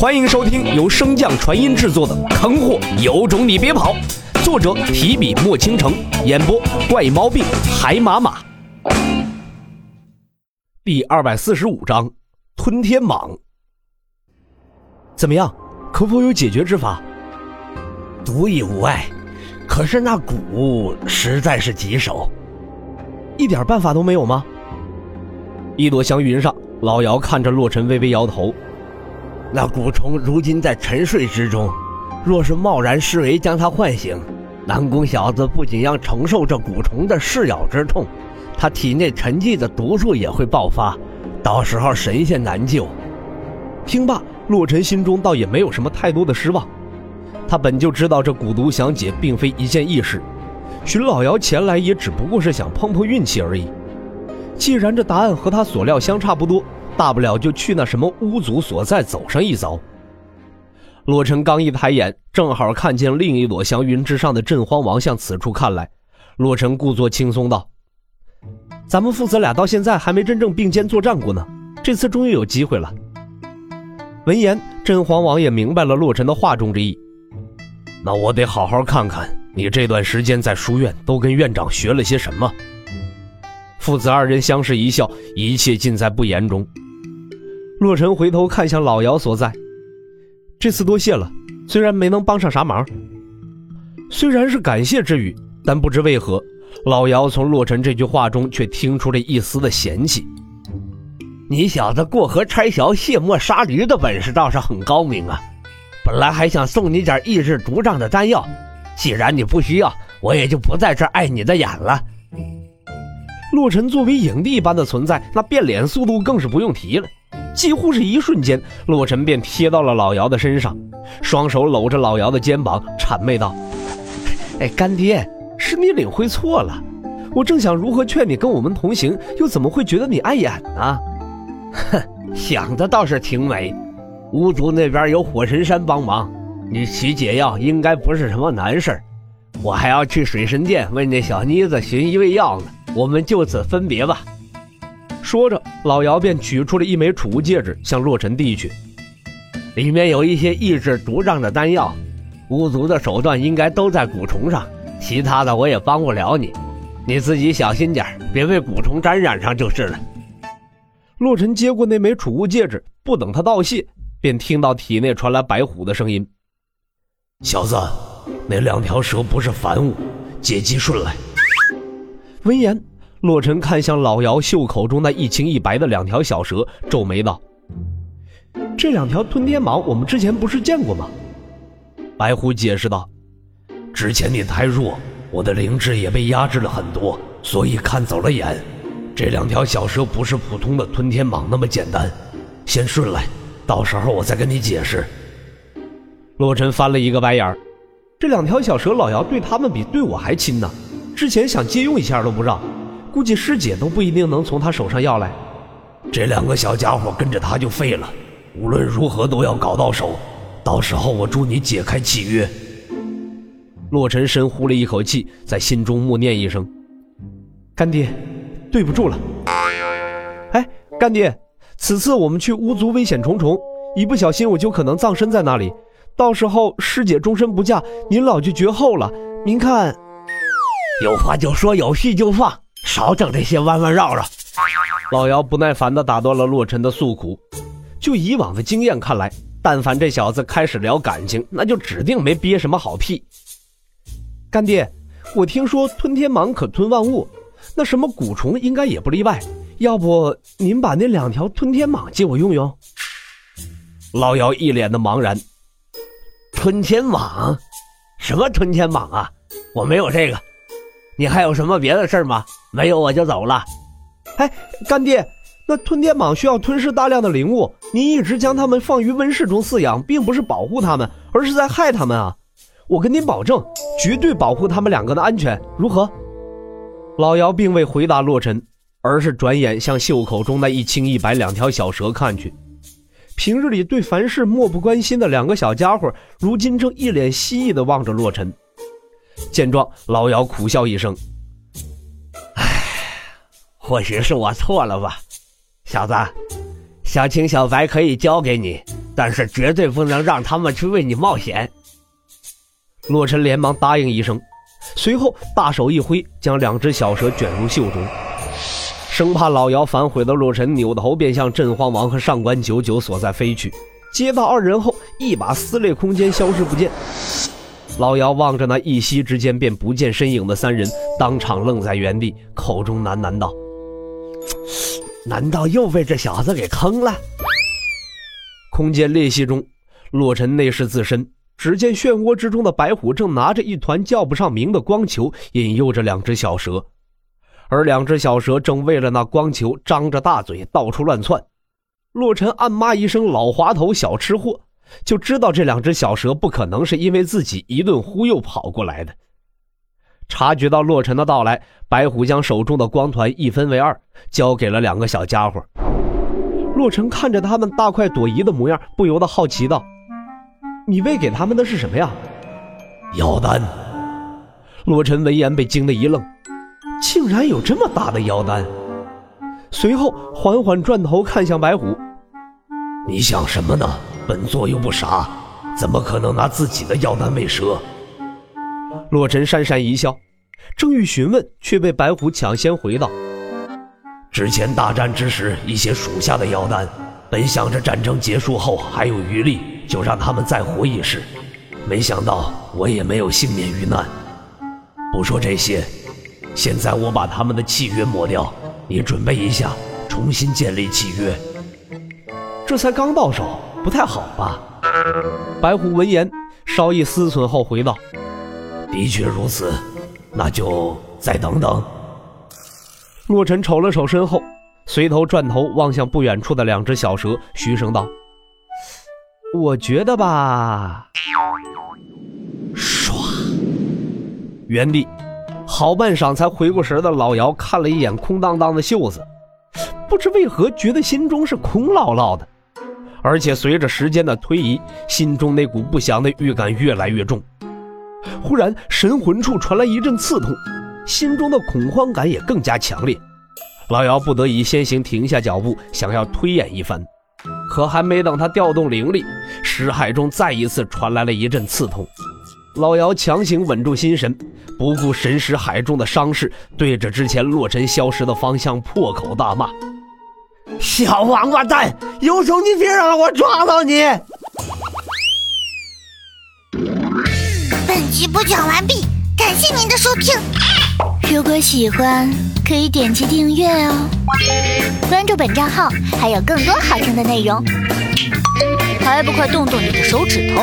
欢迎收听由升降传音制作的《坑货有种你别跑》，作者提笔墨倾城，演播怪猫病海马马。第二百四十五章，吞天蟒。怎么样？可否有解决之法？独一无碍，可是那蛊实在是棘手，一点办法都没有吗？一朵祥云上，老姚看着洛尘，微微摇头。那蛊虫如今在沉睡之中，若是贸然施为将它唤醒，南宫小子不仅要承受这蛊虫的噬咬之痛，他体内沉寂的毒素也会爆发，到时候神仙难救。听罢，洛尘心中倒也没有什么太多的失望。他本就知道这蛊毒详解并非一件易事，寻老姚前来也只不过是想碰碰运气而已。既然这答案和他所料相差不多。大不了就去那什么巫族所在走上一遭。洛尘刚一抬眼，正好看见另一朵祥云之上的镇荒王向此处看来。洛尘故作轻松道：“咱们父子俩到现在还没真正并肩作战过呢，这次终于有机会了。”闻言，镇荒王也明白了洛尘的话中之意。那我得好好看看你这段时间在书院都跟院长学了些什么。父子二人相视一笑，一切尽在不言中。洛尘回头看向老姚所在，这次多谢了，虽然没能帮上啥忙。虽然是感谢之语，但不知为何，老姚从洛尘这句话中却听出了一丝的嫌弃。你小子过河拆桥、卸磨杀驴的本事倒是很高明啊！本来还想送你点抑制毒瘴的丹药，既然你不需要，我也就不在这碍你的眼了。洛尘作为影帝般的存在，那变脸速度更是不用提了。几乎是一瞬间，洛尘便贴到了老姚的身上，双手搂着老姚的肩膀，谄媚道：“哎，干爹，是你领会错了。我正想如何劝你跟我们同行，又怎么会觉得你碍眼呢？哼，想的倒是挺美。巫族那边有火神山帮忙，你取解药应该不是什么难事我还要去水神殿为那小妮子寻一味药呢。我们就此分别吧。”说着，老姚便取出了一枚储物戒指，向洛尘递去。里面有一些抑制毒瘴的丹药，巫族的手段应该都在蛊虫上，其他的我也帮不了你，你自己小心点，别被蛊虫沾染上就是了。洛尘接过那枚储物戒指，不等他道谢，便听到体内传来白虎的声音：“小子，那两条蛇不是凡物，借机顺来。”闻言。洛尘看向老姚袖口中那一青一白的两条小蛇，皱眉道：“这两条吞天蟒，我们之前不是见过吗？”白狐解释道：“之前你太弱，我的灵智也被压制了很多，所以看走了眼。这两条小蛇不是普通的吞天蟒那么简单，先顺来，到时候我再跟你解释。”洛尘翻了一个白眼儿：“这两条小蛇，老姚对他们比对我还亲呢，之前想借用一下都不让。”估计师姐都不一定能从他手上要来，这两个小家伙跟着他就废了。无论如何都要搞到手，到时候我助你解开契约。洛尘深呼了一口气，在心中默念一声：“干爹，对不住了。”哎，干爹，此次我们去巫族危险重重，一不小心我就可能葬身在那里，到时候师姐终身不嫁，您老就绝后了。您看，有话就说，有戏就放。少整这些弯弯绕绕！老姚不耐烦地打断了洛尘的诉苦。就以往的经验看来，但凡这小子开始聊感情，那就指定没憋什么好屁。干爹，我听说吞天蟒可吞万物，那什么蛊虫应该也不例外。要不您把那两条吞天蟒借我用用？老姚一脸的茫然。吞天蟒？什么吞天蟒啊？我没有这个。你还有什么别的事吗？没有我就走了。哎，干爹，那吞天蟒需要吞噬大量的灵物，您一直将它们放于温室中饲养，并不是保护它们，而是在害它们啊！我跟您保证，绝对保护他们两个的安全，如何？老姚并未回答洛尘，而是转眼向袖口中那一青一白两条小蛇看去。平日里对凡事漠不关心的两个小家伙，如今正一脸蜥蜴地望着洛尘。见状，老姚苦笑一声：“唉，或许是我错了吧，小子，小青、小白可以交给你，但是绝对不能让他们去为你冒险。洛尘连忙答应一声，随后大手一挥，将两只小蛇卷入袖中。生怕老姚反悔的洛尘扭头便向镇荒王和上官九九所在飞去。接到二人后，一把撕裂空间，消失不见。老姚望着那一息之间便不见身影的三人，当场愣在原地，口中喃喃道：“难道又被这小子给坑了？”空间裂隙中，洛尘内视自身，只见漩涡之中的白虎正拿着一团叫不上名的光球，引诱着两只小蛇，而两只小蛇正为了那光球张着大嘴到处乱窜。洛尘暗骂一声“老滑头，小吃货”，就知道这两只小蛇不可能是因为自己一顿忽悠跑过来的。察觉到洛尘的到来，白虎将手中的光团一分为二，交给了两个小家伙。洛尘看着他们大快朵颐的模样，不由得好奇道：“你喂给他们的是什么呀？”妖丹。洛尘闻言被惊得一愣，竟然有这么大的妖丹。随后缓缓转头看向白虎：“你想什么呢？本座又不傻，怎么可能拿自己的药丹喂蛇？”洛尘讪讪一笑，正欲询问，却被白虎抢先回道：“之前大战之时，一些属下的妖丹，本想着战争结束后还有余力，就让他们再活一世，没想到我也没有幸免于难。不说这些，现在我把他们的契约抹掉。”你准备一下，重新建立契约。这才刚到手，不太好吧？白虎闻言，稍一思忖后回道：“的确如此，那就再等等。”洛尘瞅了瞅身后，随头转头望向不远处的两只小蛇，嘘声道：“我觉得吧。”唰，原地。好半晌才回过神的老姚看了一眼空荡荡的袖子，不知为何觉得心中是空落落的，而且随着时间的推移，心中那股不祥的预感越来越重。忽然，神魂处传来一阵刺痛，心中的恐慌感也更加强烈。老姚不得已先行停下脚步，想要推演一番，可还没等他调动灵力，识海中再一次传来了一阵刺痛。老姚强行稳住心神，不顾神识海中的伤势，对着之前洛尘消失的方向破口大骂：“小王八蛋，有种你别让我抓到你！”本集播讲完毕，感谢您的收听。如果喜欢，可以点击订阅哦，关注本账号还有更多好听的内容。还不快动动你的手指头！